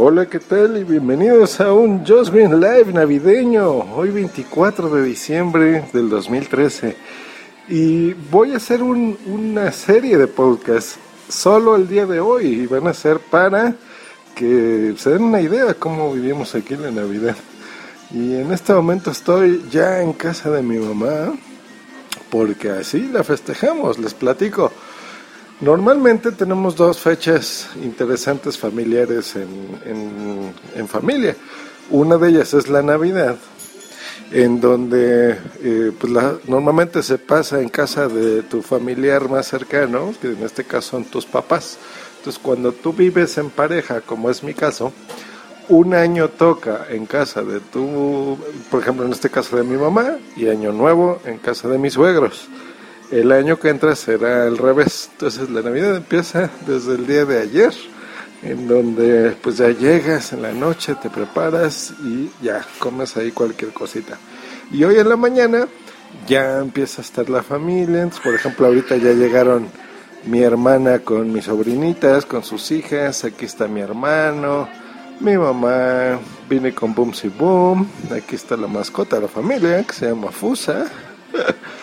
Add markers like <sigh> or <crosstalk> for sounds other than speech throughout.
Hola, ¿qué tal? Y bienvenidos a un Josmin Live navideño, hoy 24 de diciembre del 2013. Y voy a hacer una serie de podcasts solo el día de hoy y van a ser para que se den una idea de cómo vivimos aquí la Navidad. Y en este momento estoy ya en casa de mi mamá porque así la festejamos, les platico. Normalmente tenemos dos fechas interesantes familiares en, en, familia. Una de ellas es la Navidad, en donde eh, pues normalmente se pasa en casa de tu familiar más cercano, que en este caso son tus papás. Entonces cuando tú vives en pareja, como es mi caso, un año toca en casa de tu, por ejemplo en este caso de mi mamá, y año nuevo en casa de mis suegros el año que entra será al revés. Entonces la Navidad empieza desde el día de ayer, en donde pues ya llegas en la noche, te preparas y ya comes ahí cualquier cosita. Y hoy en la mañana ya empieza a estar la familia. Por ejemplo, ahorita ya llegaron mi hermana con mis sobrinitas, con sus hijas. Aquí está mi hermano, mi mamá. Vine con y Boom. Aquí está la mascota de la familia que se llama Fusa. <laughs>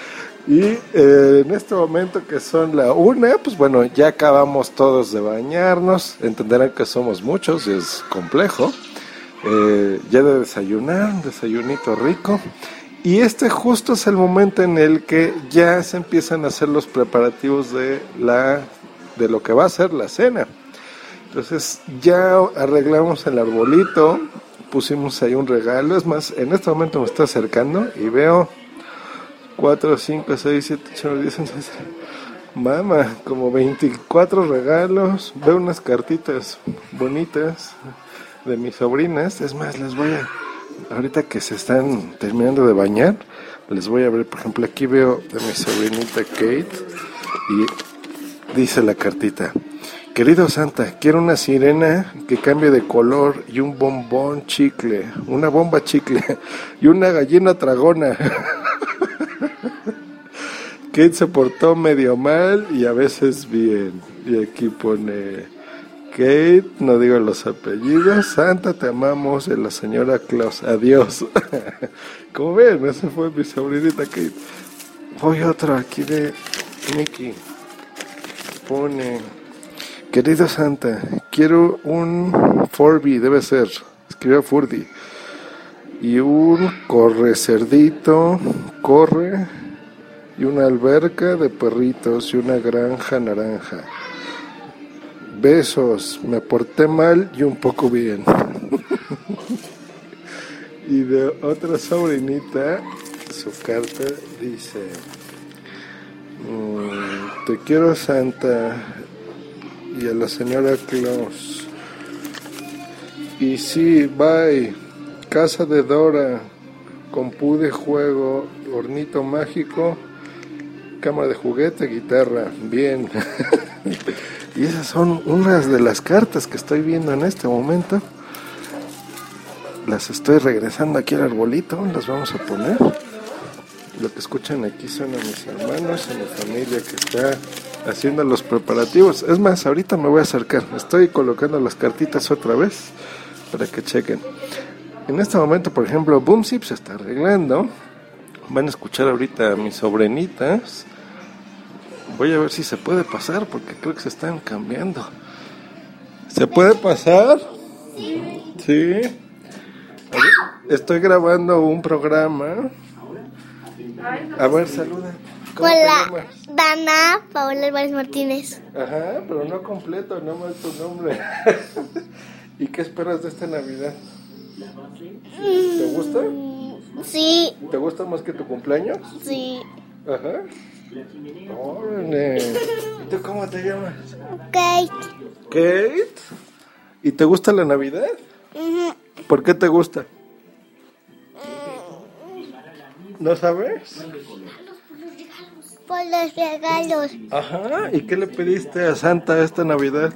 Y eh, en este momento que son la una, pues bueno, ya acabamos todos de bañarnos. Entenderán que somos muchos y es complejo. Eh, ya de desayunar, un desayunito rico. Y este justo es el momento en el que ya se empiezan a hacer los preparativos de, la, de lo que va a ser la cena. Entonces ya arreglamos el arbolito, pusimos ahí un regalo. Es más, en este momento me estoy acercando y veo 4, 5, 6, 7, 8, 9, 10, 11, Mama, como 24 regalos. Veo unas cartitas bonitas de mis sobrinas. Es más, les voy a. Ahorita que se están terminando de bañar, les voy a ver. Por ejemplo, aquí veo de mi sobrinita Kate. Y dice la cartita: Querido Santa, quiero una sirena que cambie de color y un bombón chicle, una bomba chicle <laughs> y una gallina tragona. <laughs> Kate se portó medio mal y a veces bien. Y aquí pone Kate, no digo los apellidos. Santa, te amamos. de la señora Claus. Adiós. <laughs> Como ven, esa fue mi sobrinita Kate. Voy otro aquí de Mickey. Pone, querido Santa, quiero un Furby, debe ser. Escribió Furby. Y un corre cerdito, corre y una alberca de perritos y una granja naranja. Besos, me porté mal y un poco bien. <laughs> y de otra sobrinita, su carta dice, mm, te quiero Santa y a la señora Claus. Y sí, bye, casa de Dora, con de juego, hornito mágico cámara de juguete, guitarra, bien. <laughs> y esas son unas de las cartas que estoy viendo en este momento. Las estoy regresando aquí al arbolito, las vamos a poner. Lo que escuchan aquí son a mis hermanos, a mi familia que está haciendo los preparativos. Es más, ahorita me voy a acercar. Estoy colocando las cartitas otra vez para que chequen. En este momento, por ejemplo, Boomsip se está arreglando. Van a escuchar ahorita a mis sobrinitas Voy a ver si se puede pasar porque creo que se están cambiando. ¿Se puede pasar? Sí. Estoy grabando un programa. A ver, saluda. Hola, Dana Paola Álvarez Martínez. Ajá, pero no completo, no más tu nombre. <laughs> ¿Y qué esperas de esta Navidad? ¿Te gusta? Sí. ¿Te gusta más que tu cumpleaños? Sí. Ajá. Órale. ¿Y tú cómo te llamas? Kate. ¿Kate? ¿Y te gusta la Navidad? ¿Por qué te gusta? ¿No sabes? Por los regalos. Ajá. ¿Y qué le pediste a Santa esta Navidad?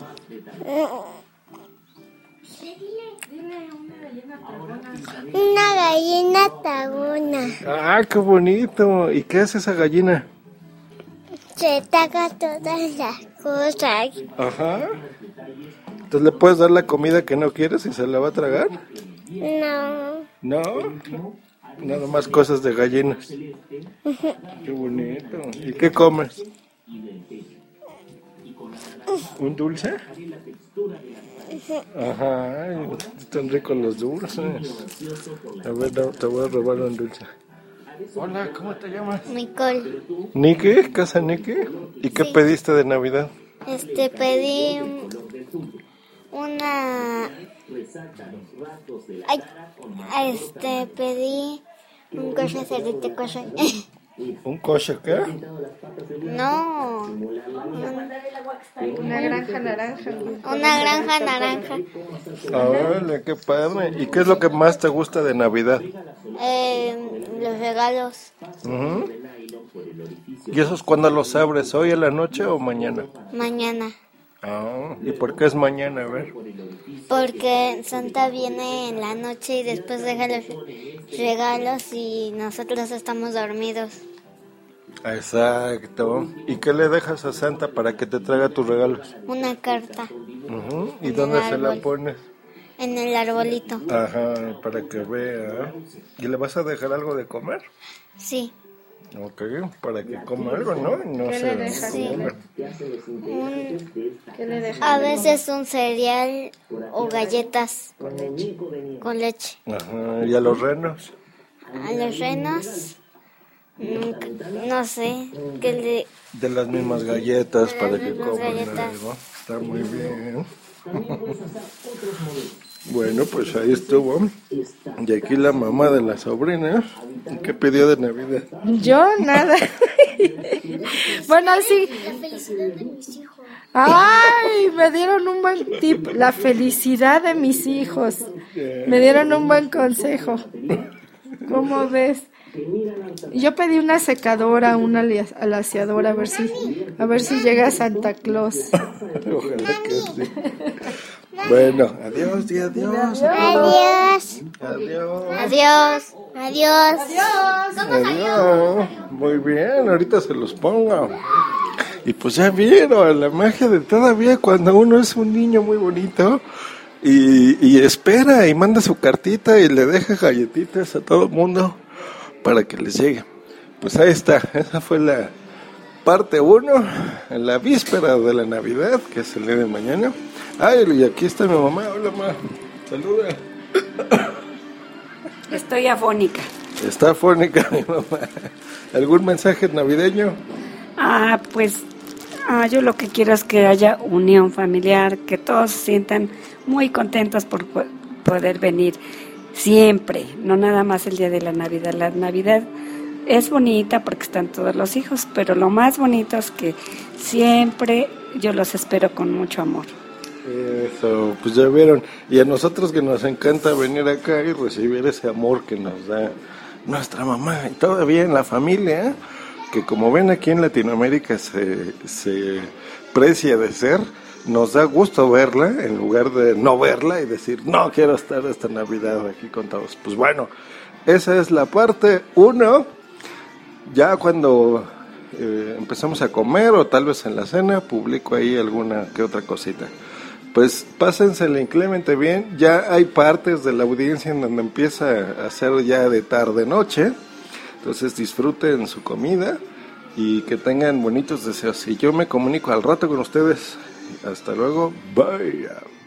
Una gallina tagona. Ah, qué bonito. ¿Y qué es esa gallina? se taga todas las cosas. Ajá. Entonces le puedes dar la comida que no quieres y se la va a tragar. No. No, nada más cosas de gallinas. Qué bonito. ¿Y qué comes? ¿Un dulce? Ajá, ay, están ricos los dulces. A ver, te voy a robar un dulce. Hola, ¿cómo te llamas? Nicole. ¿Niki? ¿Casa Niki? ¿Y qué pediste de Navidad? Este, pedí una... Ay, este, pedí un coche cerrito coche. ¿Un coche qué? No, Una granja naranja. una granja naranja. Órale, qué padre. ¿Y qué es lo que más te gusta de Navidad? Eh, los regalos. ¿Y esos cuándo los abres? ¿Hoy en la noche o mañana? Mañana. Ah, ¿y por qué es mañana? A ver. Porque Santa viene en la noche y después deja los regalos y nosotros estamos dormidos. Exacto. ¿Y qué le dejas a Santa para que te traiga tus regalos? Una carta. ¿Y En dónde se la pones? en el arbolito. Ajá, para que vea. ¿Y le vas a dejar algo de comer? Sí. Ok, para que coma algo, ¿no? No ¿Qué sé. le dejas? Sí. Un- ¿Qué le dejas? a veces un cereal o galletas Con leche. con leche. Ajá, ¿y a los renos? A los renos, no sé, que le... De las mismas galletas De para que coman algo. Está muy bien. Bueno, pues ahí estuvo. Y aquí la mamá de la sobrina. ¿Qué pidió de Navidad? Yo nada. <laughs> bueno, sí. Ay, me dieron un buen tip. La felicidad de mis hijos. Me dieron un buen consejo. ¿Cómo ves? Yo pedí una secadora, una alaciadora, a ver si, a ver si llega Santa Claus. <laughs> Ojalá que sí. Bueno, adiós, di adiós. Adiós. Adiós. Adiós. Adiós. Adiós. Muy bien, ahorita se los pongo. Y pues ya vieron la magia de todavía cuando uno es un niño muy bonito y, y espera y manda su cartita y le deja galletitas a todo el mundo para que les llegue. Pues ahí está, <laughs> esa fue la parte 1, en la víspera de la Navidad, que es el día de mañana. Ay, y aquí está mi mamá, hola mamá, saluda. <coughs> Estoy afónica. Está fónica mi mamá. ¿Algún mensaje navideño? Ah, pues ah, yo lo que quiero es que haya unión familiar, que todos se sientan muy contentos por po- poder venir siempre, no nada más el día de la Navidad. La Navidad es bonita porque están todos los hijos, pero lo más bonito es que siempre yo los espero con mucho amor. Eso, pues ya vieron. Y a nosotros que nos encanta venir acá y recibir ese amor que nos da nuestra mamá y todavía en la familia, que como ven aquí en Latinoamérica se, se precia de ser, nos da gusto verla en lugar de no verla y decir, no quiero estar esta Navidad aquí con todos. Pues bueno, esa es la parte uno. Ya cuando eh, empezamos a comer o tal vez en la cena, publico ahí alguna que otra cosita. Pues pásensela inclemente bien. Ya hay partes de la audiencia en donde empieza a ser ya de tarde noche. Entonces disfruten su comida y que tengan bonitos deseos. Y yo me comunico al rato con ustedes. Hasta luego. Bye.